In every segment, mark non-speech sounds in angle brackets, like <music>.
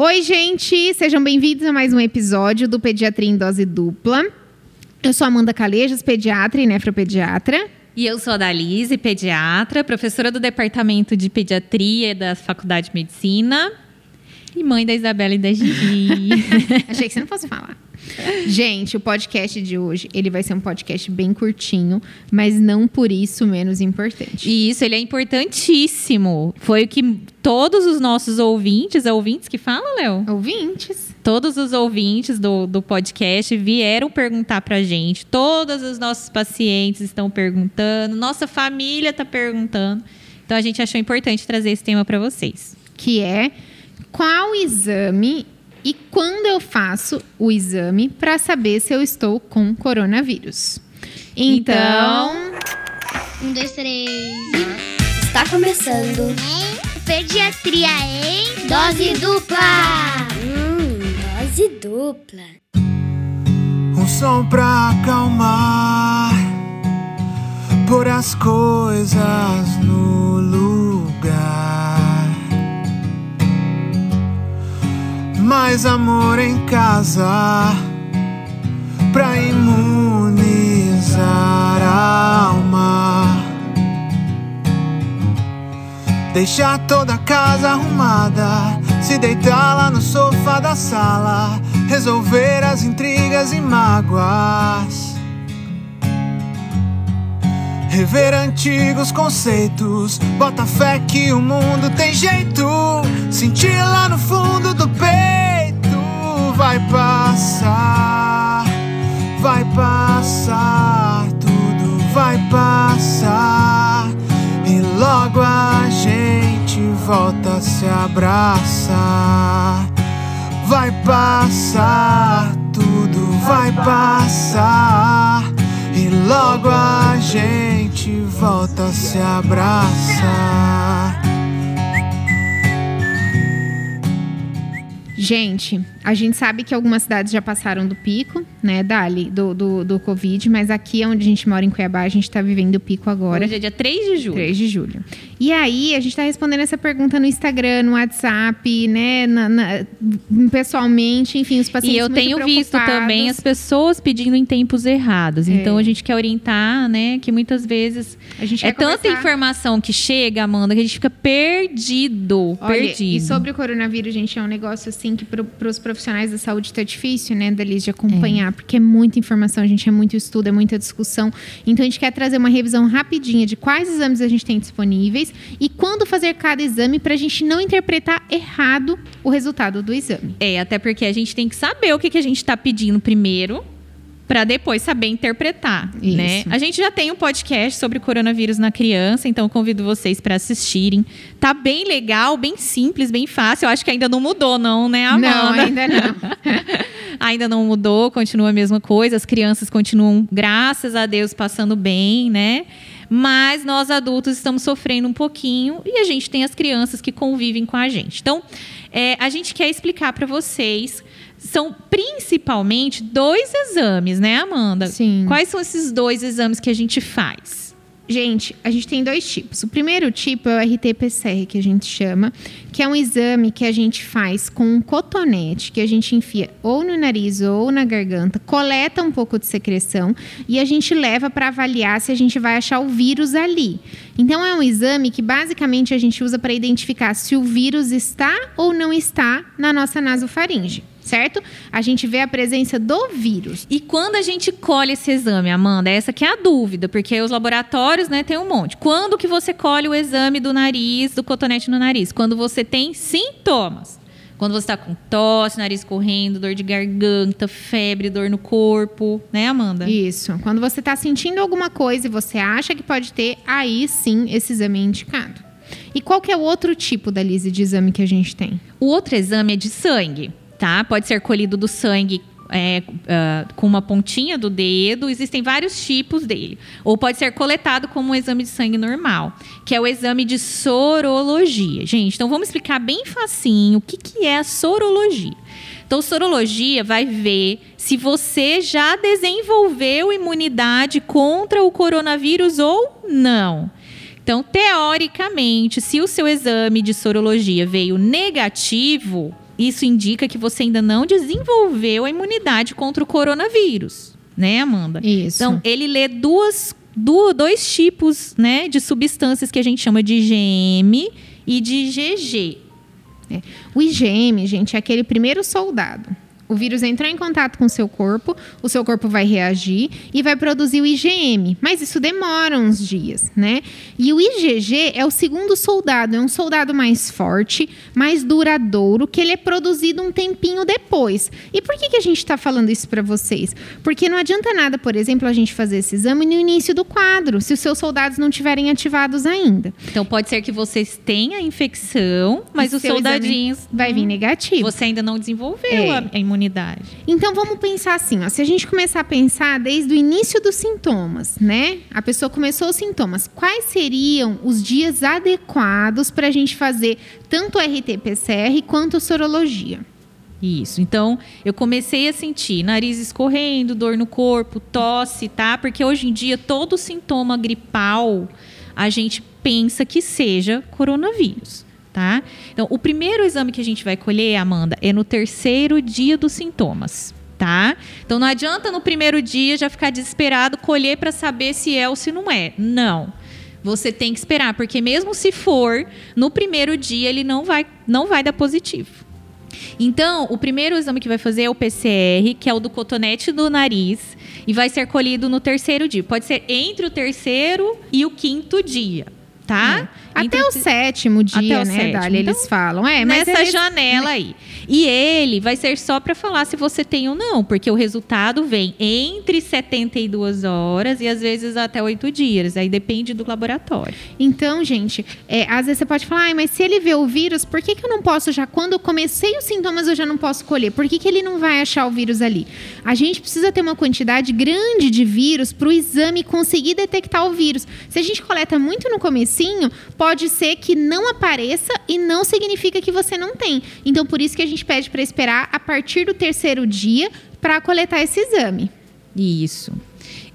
Oi, gente! Sejam bem-vindos a mais um episódio do Pediatria em Dose Dupla. Eu sou Amanda Calejas, pediatra e nefropediatra. E eu sou a Dalise, pediatra, professora do Departamento de Pediatria da Faculdade de Medicina e mãe da Isabela e da Gigi. <laughs> Achei que você não fosse falar. Gente, o podcast de hoje, ele vai ser um podcast bem curtinho, mas não por isso menos importante. E isso, ele é importantíssimo. Foi o que todos os nossos ouvintes, é ouvintes que falam, Léo? Ouvintes. Todos os ouvintes do, do podcast vieram perguntar pra gente. Todos os nossos pacientes estão perguntando, nossa família está perguntando. Então a gente achou importante trazer esse tema para vocês. Que é qual exame e quando eu faço o exame para saber se eu estou com coronavírus. Então. Um, dois, três. Está começando. Pediatria em dose dupla. Hum, dose dupla. Um som pra acalmar, pôr as coisas no lugar. Mais amor em casa pra imunizar a alma. Deixar toda a casa arrumada, se deitar lá no sofá da sala, resolver as intrigas e mágoas. Rever antigos conceitos, bota fé que o mundo tem jeito. Sentir lá no fundo do peito, vai passar, vai passar, tudo vai passar. E logo a gente volta a se abraçar. Vai passar, tudo vai passar. E logo a gente volta a se abraçar. Gente, a gente sabe que algumas cidades já passaram do pico, né, Dali, do, do, do Covid, mas aqui onde a gente mora, em Cuiabá, a gente está vivendo o pico agora. Hoje é dia 3 de julho. 3 de julho. E aí, a gente está respondendo essa pergunta no Instagram, no WhatsApp, né, na- na- pessoalmente, enfim, os pacientes E eu tenho visto também as pessoas pedindo em tempos errados. É. Então a gente quer orientar, né? Que muitas vezes A gente é tanta conversar. informação que chega, Amanda, que a gente fica perdido. Olha, perdido. e sobre o coronavírus, gente, é um negócio assim que para os profissionais da saúde tá difícil, né, Dalis, de acompanhar, porque é muita informação, gente, é muito estudo, é muita discussão. Então a gente quer trazer uma revisão rapidinha de quais exames a gente tem disponíveis e quando fazer cada exame para a gente não interpretar errado o resultado do exame. É, até porque a gente tem que saber o que, que a gente está pedindo primeiro. Para depois saber interpretar, Isso. né? A gente já tem um podcast sobre coronavírus na criança, então eu convido vocês para assistirem. Tá bem legal, bem simples, bem fácil. Eu acho que ainda não mudou, não, né, Amanda? Não, ainda não. <laughs> ainda não mudou, continua a mesma coisa. As crianças continuam, graças a Deus, passando bem, né? Mas nós adultos estamos sofrendo um pouquinho e a gente tem as crianças que convivem com a gente. Então, é, a gente quer explicar para vocês. São principalmente dois exames, né, Amanda? Sim. Quais são esses dois exames que a gente faz? Gente, a gente tem dois tipos. O primeiro tipo é o RT-PCR, que a gente chama, que é um exame que a gente faz com um cotonete, que a gente enfia ou no nariz ou na garganta, coleta um pouco de secreção e a gente leva para avaliar se a gente vai achar o vírus ali. Então, é um exame que basicamente a gente usa para identificar se o vírus está ou não está na nossa nasofaringe, certo? A gente vê a presença do vírus. E quando a gente colhe esse exame, Amanda? Essa que é a dúvida, porque os laboratórios, né, tem um monte. Quando que você colhe o exame do nariz, do cotonete no nariz? Quando você tem sintomas. Quando você está com tosse, nariz correndo, dor de garganta, febre, dor no corpo, né, Amanda? Isso. Quando você está sentindo alguma coisa e você acha que pode ter, aí sim esse exame é indicado. E qual que é o outro tipo da lise de exame que a gente tem? O outro exame é de sangue, tá? Pode ser colhido do sangue é, ah, com uma pontinha do dedo. Existem vários tipos dele. Ou pode ser coletado como um exame de sangue normal, que é o exame de sorologia. Gente, então vamos explicar bem facinho o que, que é a sorologia. Então, sorologia vai ver se você já desenvolveu imunidade contra o coronavírus ou não. Então, teoricamente, se o seu exame de sorologia veio negativo, isso indica que você ainda não desenvolveu a imunidade contra o coronavírus, né, Amanda? Isso. Então, ele lê duas, du- dois tipos né, de substâncias que a gente chama de IgM e de IgG. O IgM, gente, é aquele primeiro soldado. O vírus entrou em contato com o seu corpo, o seu corpo vai reagir e vai produzir o IgM. Mas isso demora uns dias, né? E o IgG é o segundo soldado, é um soldado mais forte, mais duradouro, que ele é produzido um tempinho depois. E por que, que a gente está falando isso para vocês? Porque não adianta nada, por exemplo, a gente fazer esse exame no início do quadro, se os seus soldados não tiverem ativados ainda. Então, pode ser que vocês tenham a infecção, mas O os soldadinhos. Vai vir negativo. Você ainda não desenvolveu É. a, a imunidade. Então vamos pensar assim, ó, se a gente começar a pensar desde o início dos sintomas, né? A pessoa começou os sintomas, quais seriam os dias adequados para a gente fazer tanto RT-PCR quanto sorologia? Isso. Então, eu comecei a sentir nariz escorrendo, dor no corpo, tosse, tá? Porque hoje em dia todo sintoma gripal a gente pensa que seja coronavírus, tá? Então, o primeiro exame que a gente vai colher, Amanda, é no terceiro dia dos sintomas. Tá? Então não adianta no primeiro dia já ficar desesperado colher para saber se é ou se não é. Não. Você tem que esperar, porque mesmo se for, no primeiro dia ele não vai, não vai dar positivo. Então, o primeiro exame que vai fazer é o PCR, que é o do cotonete do nariz, e vai ser colhido no terceiro dia. Pode ser entre o terceiro e o quinto dia, tá? Entre Até o sétimo dia, Até o né, sétimo. Dália, eles Então, falam. É, mas nessa eles- janela aí. E ele vai ser só para falar se você tem ou não, porque o resultado vem entre 72 horas e às vezes até 8 dias. Aí depende do laboratório. Então, gente, é, às vezes você pode falar, "Ai, mas se ele vê o vírus, por que, que eu não posso já, quando eu comecei os sintomas, eu já não posso colher? Por que, que ele não vai achar o vírus ali? A gente precisa ter uma quantidade grande de vírus para o exame conseguir detectar o vírus. Se a gente coleta muito no comecinho, pode ser que não apareça e não significa que você não tem. Então, por isso que a gente pede para esperar a partir do terceiro dia para coletar esse exame. Isso.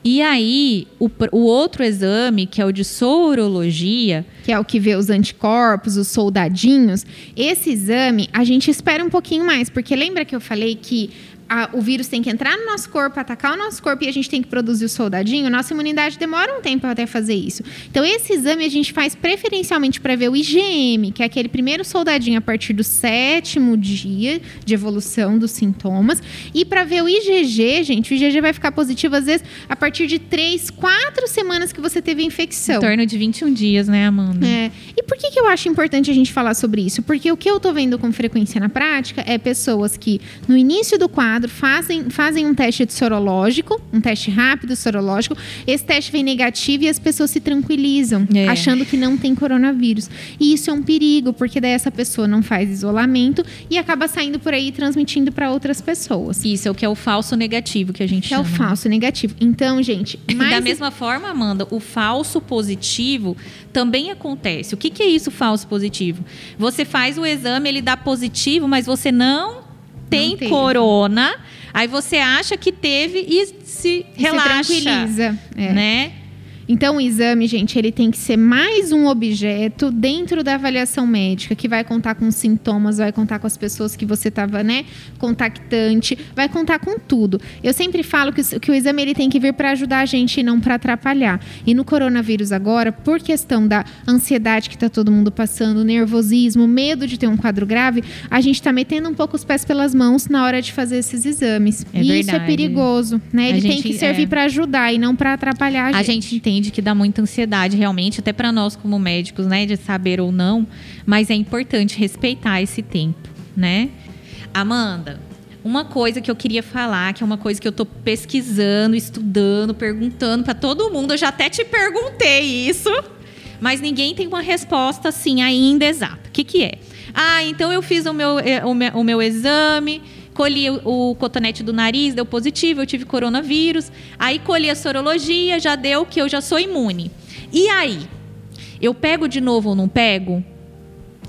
E aí, o, o outro exame, que é o de sorologia, que é o que vê os anticorpos, os soldadinhos, esse exame a gente espera um pouquinho mais, porque lembra que eu falei que a- o vírus tem que entrar no nosso corpo, atacar o nosso corpo e a gente tem que produzir o soldadinho? Nossa imunidade demora um tempo até fazer isso. Então, esse exame a gente faz preferencialmente para ver o IgM, que é aquele primeiro soldadinho a partir do sétimo dia de evolução dos sintomas, e para ver o IgG, gente, o IgG vai ficar positivo às vezes a partir de três, quatro semanas que você teve a infecção. em torno de 21 dias, né, Amanda? É. E por que, que eu acho importante a gente falar sobre isso? Porque o que eu tô vendo com frequência na prática é pessoas que, no início do quadro, fazem, fazem um teste de sorológico, um teste rápido sorológico. Esse teste vem negativo e as pessoas se tranquilizam, É. achando que não tem coronavírus. E isso é um perigo, porque daí essa pessoa não faz isolamento e acaba saindo por aí transmitindo para outras pessoas. Isso é o que é o falso negativo que a gente Que é o chama. falso negativo. Então, gente, <laughs> E mais Da mesma forma, Amanda, o falso positivo também acontece. O que, que é isso, falso positivo? Você faz o exame, ele dá positivo, mas você não tem corona. Aí você acha que teve e se relaxa. se tranquiliza. É. Né? Então, o exame, gente, ele tem que ser mais um objeto dentro da avaliação médica, que vai contar com sintomas, vai contar com as pessoas que você estava, né, contactante, vai contar com tudo. Eu sempre falo que, o- que o exame ele tem que vir para ajudar a gente e não para atrapalhar. E no coronavírus agora, por questão da ansiedade que está todo mundo passando, nervosismo, medo de ter um quadro grave, a gente está metendo um pouco os pés pelas mãos na hora de fazer esses exames. É e isso é verdade. perigoso, né? Ele tem gente- que servir é. para ajudar e não para atrapalhar a A gente. gente entende que dá muita ansiedade, realmente, até para nós como médicos, né, de saber ou não, mas é importante respeitar esse tempo, né? Amanda, uma coisa que eu queria falar, que é uma coisa que eu tô pesquisando, estudando, perguntando para todo mundo, eu já até te perguntei isso, mas ninguém tem uma resposta assim ainda exata. O que que é? Ah, então eu fiz o meu, eh, o meu, o meu exame, colhi o, cotonete do nariz, deu positivo, eu tive coronavírus. Aí colhi a sorologia, já deu que eu já sou imune. E aí? Eu pego de novo ou não pego?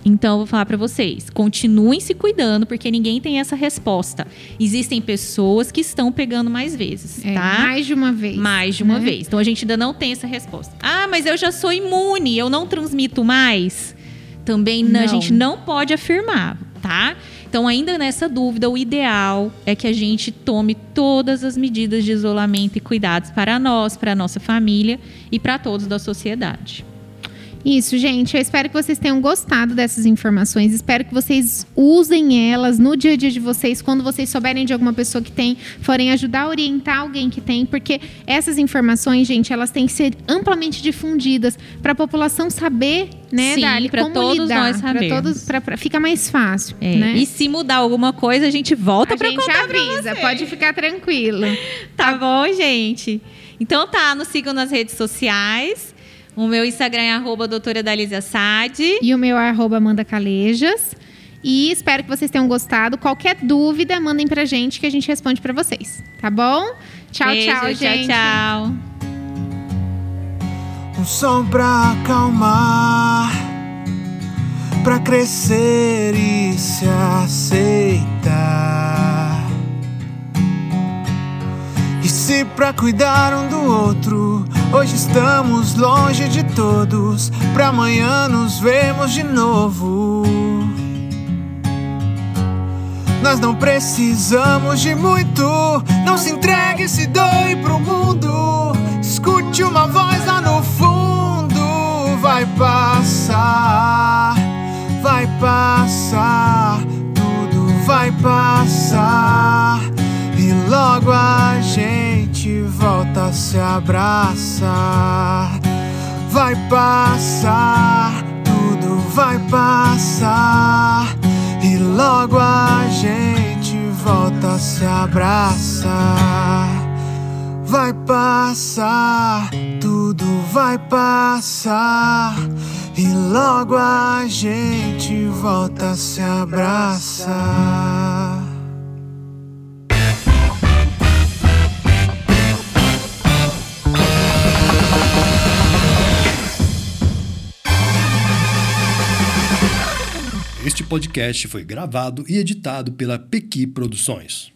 Então eu vou falar para vocês, continuem se cuidando porque ninguém tem essa resposta. Existem pessoas que estão pegando mais vezes, É, tá? Mais de uma vez. Mais de uma né? vez. Então a gente ainda não tem essa resposta. Ah, mas eu já sou imune, eu não transmito mais. Também n- a Não. gente não pode afirmar, tá? Então, ainda nessa dúvida, o ideal é que a gente tome todas as medidas de isolamento e cuidados para nós, para a nossa família e para todos da sociedade. Isso, gente. Eu espero que vocês tenham gostado dessas informações. Espero que vocês usem elas no dia a dia de vocês, quando vocês souberem de alguma pessoa que tem, forem ajudar a orientar alguém que tem, porque essas informações, gente, elas têm que ser amplamente difundidas para a população saber, né, Sim, como todos lidar, nós pra sabermos. todos, pra, pra- fica mais fácil, É, né? E se mudar alguma coisa, a gente volta a para gente contar pra avisa, vocês. pode ficar tranquilo. Tá bom, gente? Então tá, nos sigam nas redes sociais. O meu Instagram é arroba doutora Dalísia Sade. E o meu é arroba Amanda Calejas. E espero que vocês tenham gostado. Qualquer dúvida, mandem pra gente que a gente responde pra vocês. Tá bom? Tchau, Beijo, tchau, gente. Tchau, tchau. Um som pra acalmar, pra crescer e se aceitar. E se pra cuidar um do outro, hoje estamos longe de todos, pra amanhã nos vermos de novo. Nós não precisamos de muito. Não se entregue, se doe pro mundo. Escute uma voz lá no fundo. Vai passar, vai passar. Tudo vai passar. Se abraçar. Vai passar, tudo vai passar. E logo a gente volta a se abraçar. Vai passar, tudo vai passar. E logo a gente volta a se abraçar. Este podcast foi gravado e editado pela Pequi Produções.